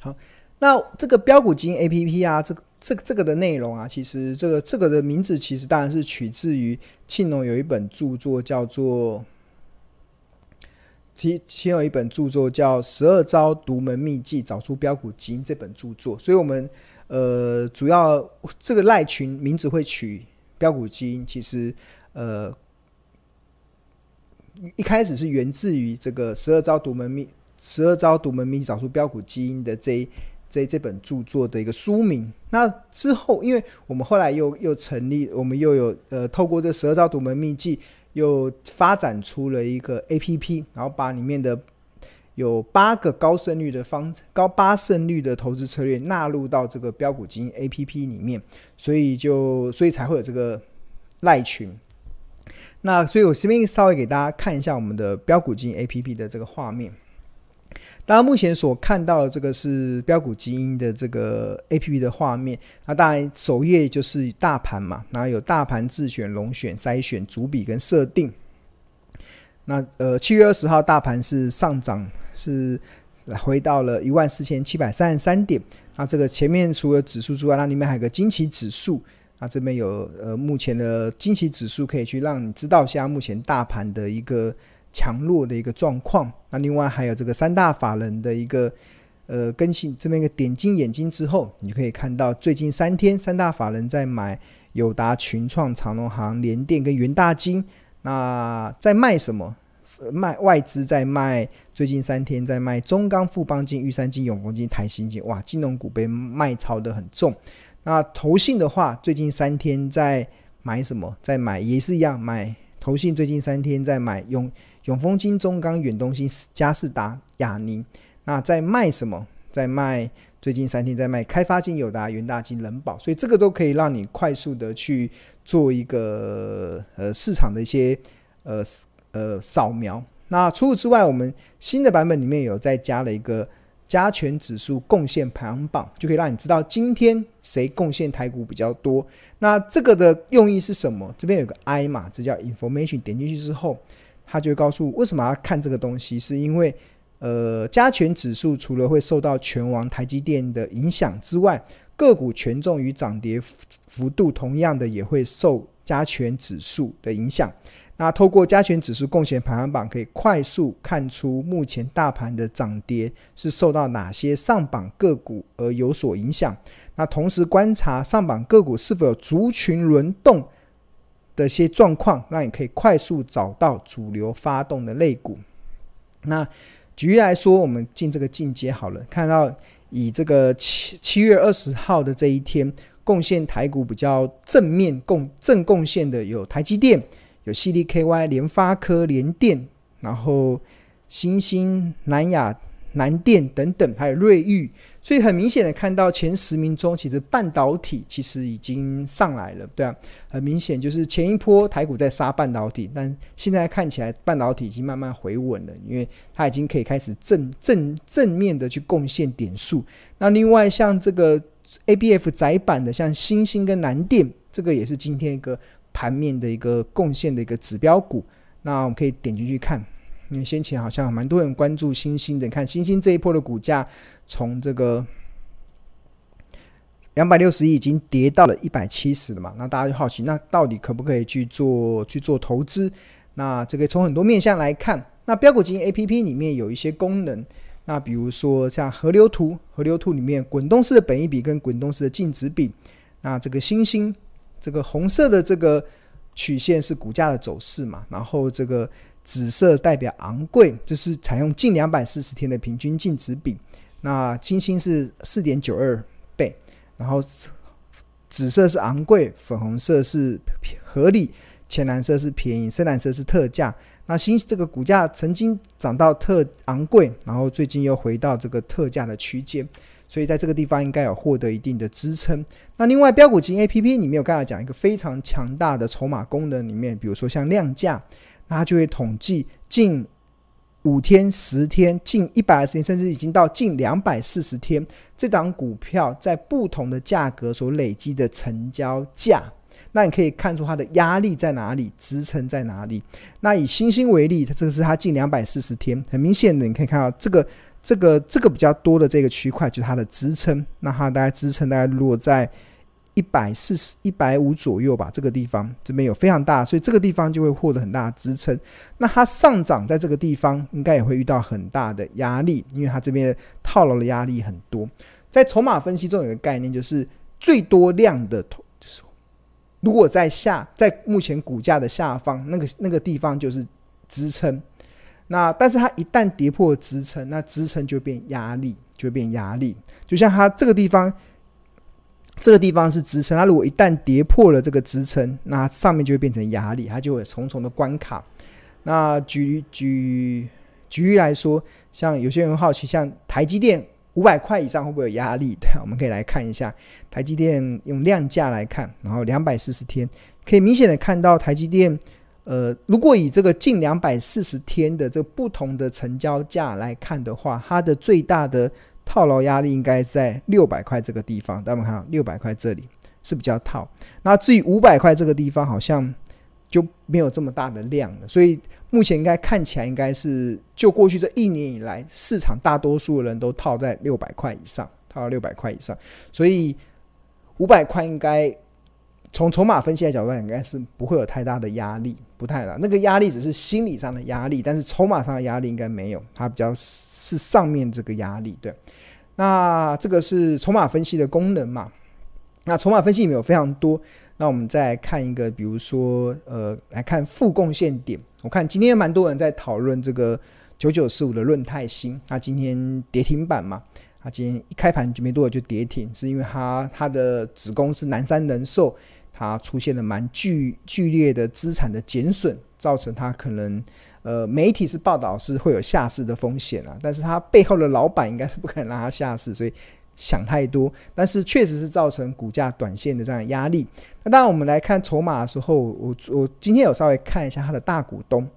好，那这个标股基金 A P P 啊，这个这个这个的内容啊，其实这个这个的名字其实当然是取自于庆农有一本著作叫做，其其有一本著作叫《十二招独门秘技找出标股基因》这本著作，所以我们呃主要这个赖群名字会取标股基因，其实呃一开始是源自于这个十二招独门秘。十二招独门秘技找出标股基因的这一这这本著作的一个书名。那之后，因为我们后来又又成立，我们又有呃透过这十二招独门秘技，又发展出了一个 APP，然后把里面的有八个高胜率的方高八胜率的投资策略纳入到这个标股基因 APP 里面，所以就所以才会有这个赖群。那所以我这边稍微给大家看一下我们的标股基因 APP 的这个画面。大家目前所看到的这个是标股基因的这个 APP 的画面。那当然首页就是大盘嘛，然后有大盘自选、龙选、筛选、主笔跟设定。那呃，七月二十号大盘是上涨，是回到了一万四千七百三十三点。那这个前面除了指数之外，那里面还有个惊奇指数。那这边有呃目前的惊奇指数可以去让你知道一下目前大盘的一个。强弱的一个状况，那另外还有这个三大法人的一个呃更新，这边一个点睛眼睛之后，你可以看到最近三天三大法人在买友达、群创、长隆行、联电跟元大金，那在卖什么？卖外资在卖，最近三天在卖中钢、富邦金、玉山金、永丰金、台新金，哇，金融股被卖超得很重。那投信的话，最近三天在买什么？在买也是一样买，投信最近三天在买永。永丰金、中钢、远东新、嘉士达、亚宁，那在卖什么？在卖最近三天在卖开发金、友达、元大金、人保，所以这个都可以让你快速的去做一个呃市场的一些呃呃扫描。那除此之外，我们新的版本里面有再加了一个加权指数贡献排行榜，就可以让你知道今天谁贡献台股比较多。那这个的用意是什么？这边有个 I 嘛，这叫 Information，点进去之后。他就会告诉为什么要看这个东西，是因为，呃，加权指数除了会受到权王台积电的影响之外，个股权重与涨跌幅度同样的也会受加权指数的影响。那透过加权指数贡献排行榜，可以快速看出目前大盘的涨跌是受到哪些上榜个股而有所影响。那同时观察上榜个股是否有族群轮动。的一些状况，让你可以快速找到主流发动的类股。那举例来说，我们进这个进阶好了，看到以这个七七月二十号的这一天，贡献台股比较正面贡正贡献的有台积电、有 CDKY、联发科、联电，然后新兴、南亚、南电等等，还有瑞昱。所以很明显的看到前十名中，其实半导体其实已经上来了，对啊，很明显就是前一波台股在杀半导体，但现在看起来半导体已经慢慢回稳了，因为它已经可以开始正正正面的去贡献点数。那另外像这个 ABF 载板的，像星星跟南电，这个也是今天一个盘面的一个贡献的一个指标股。那我们可以点进去看。因为先前好像蛮多人关注星星的，看星星这一波的股价从这个两百六十亿已经跌到了一百七十了嘛，那大家就好奇，那到底可不可以去做去做投资？那这个从很多面向来看，那标股基金 APP 里面有一些功能，那比如说像河流图，河流图里面滚动式的本益比跟滚动式的净值比，那这个星星这个红色的这个曲线是股价的走势嘛，然后这个。紫色代表昂贵，就是采用近两百四十天的平均净值比。那金星是四点九二倍，然后紫色是昂贵，粉红色是合理，浅蓝色是便宜，深蓝色是特价。那新这个股价曾经涨到特昂贵，然后最近又回到这个特价的区间，所以在这个地方应该有获得一定的支撑。那另外标股金 APP 里面有刚才讲一个非常强大的筹码功能，里面比如说像量价。那它就会统计近五天、十天、近一百二十天，甚至已经到近两百四十天，这档股票在不同的价格所累积的成交价，那你可以看出它的压力在哪里，支撑在哪里。那以星星为例，它这个是它近两百四十天，很明显的你可以看到这个这个这个比较多的这个区块就是它的支撑，那它大概支撑大概落在。一百四十一百五左右吧，这个地方这边有非常大，所以这个地方就会获得很大的支撑。那它上涨在这个地方，应该也会遇到很大的压力，因为它这边套牢的压力很多。在筹码分析中有个概念，就是最多量的头，就是如果在下，在目前股价的下方，那个那个地方就是支撑。那但是它一旦跌破支撑，那支撑就变压力，就变压力。就像它这个地方。这个地方是支撑，它如果一旦跌破了这个支撑，那上面就会变成压力，它就会有重重的关卡。那举举举例来说，像有些人好奇，像台积电五百块以上会不会有压力？对，我们可以来看一下台积电用量价来看，然后两百四十天可以明显的看到台积电，呃，如果以这个近两百四十天的这个不同的成交价来看的话，它的最大的。套牢压力应该在六百块这个地方，大家看，六百块这里是比较套。那至于五百块这个地方，好像就没有这么大的量了。所以目前应该看起来，应该是就过去这一年以来，市场大多数人都套在六百块以上，套到六百块以上。所以五百块应该从筹码分析的角度来讲，应该是不会有太大的压力，不太大。那个压力只是心理上的压力，但是筹码上的压力应该没有，它比较。是上面这个压力，对，那这个是筹码分析的功能嘛？那筹码分析里面有非常多，那我们再来看一个，比如说，呃，来看负贡献点。我看今天蛮多人在讨论这个九九四五的润泰新，那今天跌停板嘛，它今天一开盘就没多久就跌停，是因为它它的子公司南山人寿，它出现了蛮剧剧烈的资产的减损，造成它可能。呃，媒体是报道是会有下市的风险啊，但是它背后的老板应该是不可能让它下市，所以想太多。但是确实是造成股价短线的这样的压力。那当然，我们来看筹码的时候，我我今天有稍微看一下它的大股东，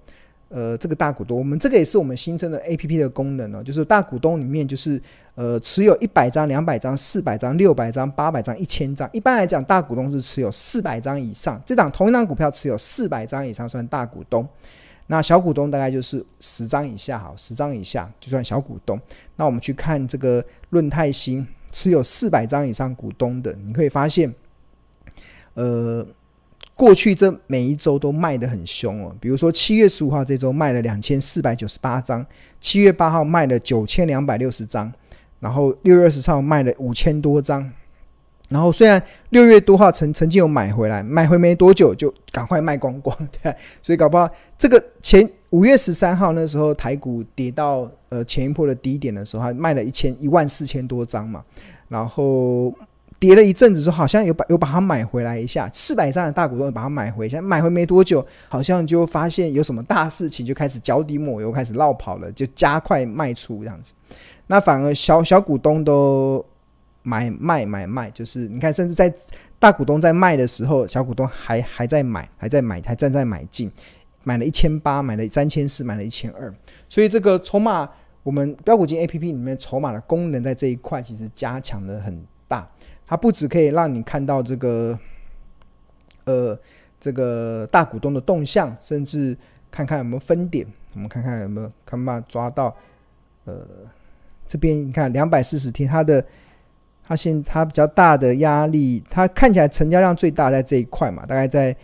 呃，这个大股东，我们这个也是我们新增的 APP 的功能哦，就是大股东里面就是呃持有一百张、两百张、四百张、六百张、八百张、一千张。一般来讲，大股东是持有四百张以上，这档同一档股票持有四百张以上算大股东。那小股东大概就是十张以下，好，十张以下就算小股东。那我们去看这个润泰新持有四百张以上股东的，你可以发现，呃，过去这每一周都卖得很凶哦。比如说七月十五号这周卖了两千四百九十八张，七月八号卖了九千两百六十张，然后六月二十号卖了五千多张。然后虽然六月多号曾曾经有买回来，买回没多久就赶快卖光光，对，所以搞不好这个前五月十三号那时候台股跌到呃前一波的低点的时候，还卖了一千一万四千多张嘛，然后跌了一阵子之后，好像有把有把它买回来一下，四百张的大股东把它买回一下，买回没多久，好像就发现有什么大事情，就开始脚底抹油，开始落跑了，就加快卖出这样子，那反而小小股东都。买卖买卖，就是你看，甚至在大股东在卖的时候，小股东还还在买，还在买，还正在买进，买了一千八，买了三千四，买了一千二。所以这个筹码，我们标股金 A P P 里面筹码的功能在这一块其实加强的很大。它不只可以让你看到这个，呃，这个大股东的动向，甚至看看有没有分点，我们看看有没有看办法抓到。呃，这边你看两百四十天，它的。它现它比较大的压力，它看起来成交量最大在这一块嘛，大概在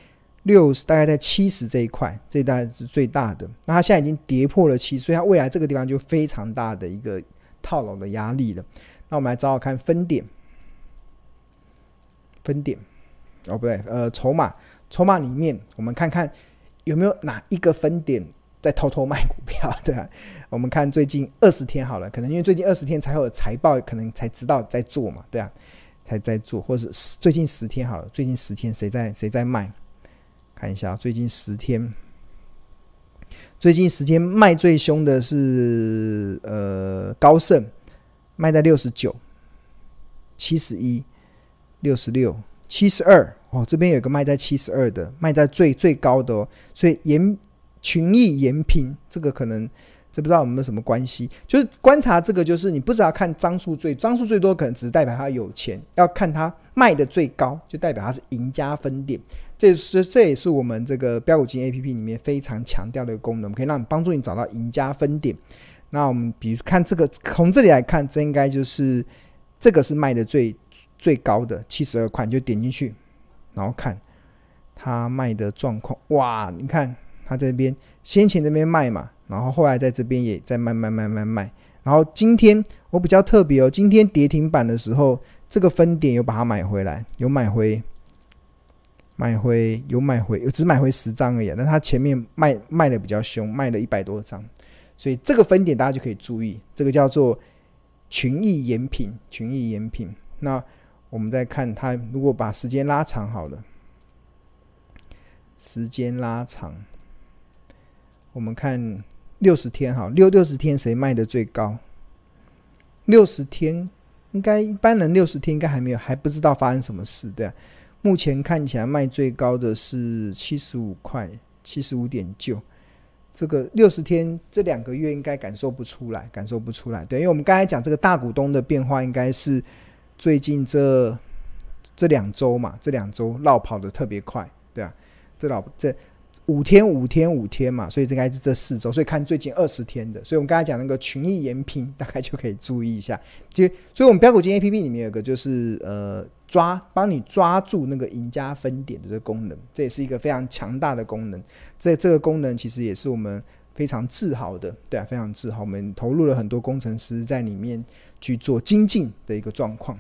六十，大概在七十这一块，这大概是最大的。那它现在已经跌破了七，所以它未来这个地方就非常大的一个套牢的压力了。那我们来找找看分点，分点哦不对，呃，筹码，筹码里面我们看看有没有哪一个分点。在偷偷卖股票，对啊，我们看最近二十天好了，可能因为最近二十天才有财报，可能才知道在做嘛，对啊，才在做，或是最近十天好了，最近十天谁在谁在卖？看一下最近十天，最近十天卖最凶的是呃高盛，卖在六十九、七十一、六十六、七十二哦，这边有个卖在七十二的，卖在最最高的哦，所以严。群益、延平，这个可能这不知道有没有什么关系？就是观察这个，就是你不知道看张数最张数最多，可能只是代表他有钱；要看他卖的最高，就代表他是赢家分点。这是这也是我们这个标股金 A P P 里面非常强调的一个功能，可以让你帮助你找到赢家分点。那我们比如看这个，从这里来看，这应该就是这个是卖的最最高的七十二块，就点进去，然后看他卖的状况。哇，你看他这边先前这边卖嘛。然后后来在这边也在卖卖卖卖卖，然后今天我比较特别哦，今天跌停板的时候，这个分点有把它买回来，有买回，买回有买回，只买回十张而已。但它前面卖卖的比较凶，卖了一百多张，所以这个分点大家就可以注意，这个叫做群益延平，群益延平。那我们再看它，如果把时间拉长好了，时间拉长，我们看。六十天哈，六六十天谁卖的最高？六十天应该一般人六十天应该还没有还不知道发生什么事对啊。目前看起来卖最高的是七十五块，七十五点九。这个六十天这两个月应该感受不出来，感受不出来。对，因为我们刚才讲这个大股东的变化，应该是最近这这两周嘛，这两周绕跑的特别快，对啊，这老这。五天五天五天嘛，所以应该是这四周，所以看最近二十天的，所以我们刚才讲那个群益延平，大概就可以注意一下。就所以，我们标股金 APP 里面有个就是呃抓帮你抓住那个赢家分点的这个功能，这也是一个非常强大的功能。这这个功能其实也是我们非常自豪的，对啊，非常自豪。我们投入了很多工程师在里面去做精进的一个状况。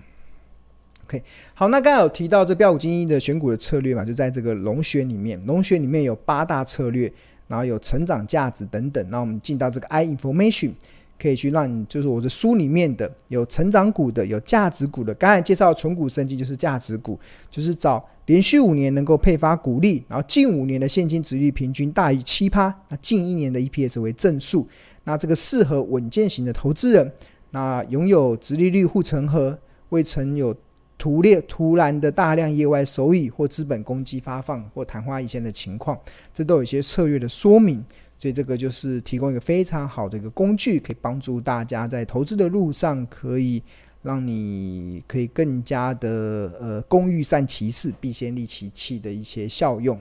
OK，好，那刚才有提到这标股精英的选股的策略嘛，就在这个龙选里面，龙选里面有八大策略，然后有成长价值等等。那我们进到这个 I information，可以去让你，就是我的书里面的有成长股的，有价值股的。刚才介绍纯股生机就是价值股，就是找连续五年能够配发股利，然后近五年的现金殖利率平均大于七趴，那近一年的 EPS 为正数，那这个适合稳健型的投资人，那拥有殖利率护城河，未曾有。突列突然的大量业外收益或资本公积发放或昙花一现的情况，这都有一些策略的说明，所以这个就是提供一个非常好的一个工具，可以帮助大家在投资的路上，可以让你可以更加的呃工欲善其事，必先利其器的一些效用。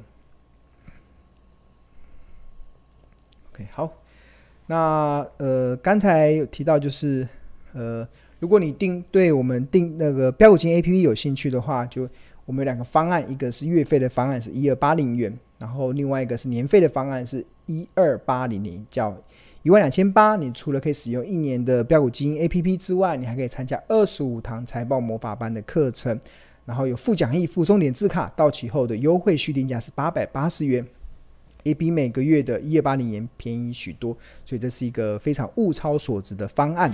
OK，好，那呃刚才有提到就是呃。如果你定对我们定那个标股金 A P P 有兴趣的话，就我们有两个方案，一个是月费的方案是一二八零元，然后另外一个是年费的方案是一二八零零，叫一万两千八。你除了可以使用一年的标股基金 A P P 之外，你还可以参加二十五堂财报魔法班的课程，然后有附讲义、附重点字卡，到期后的优惠续订价是八百八十元，也比每个月的一二八零元便宜许多，所以这是一个非常物超所值的方案。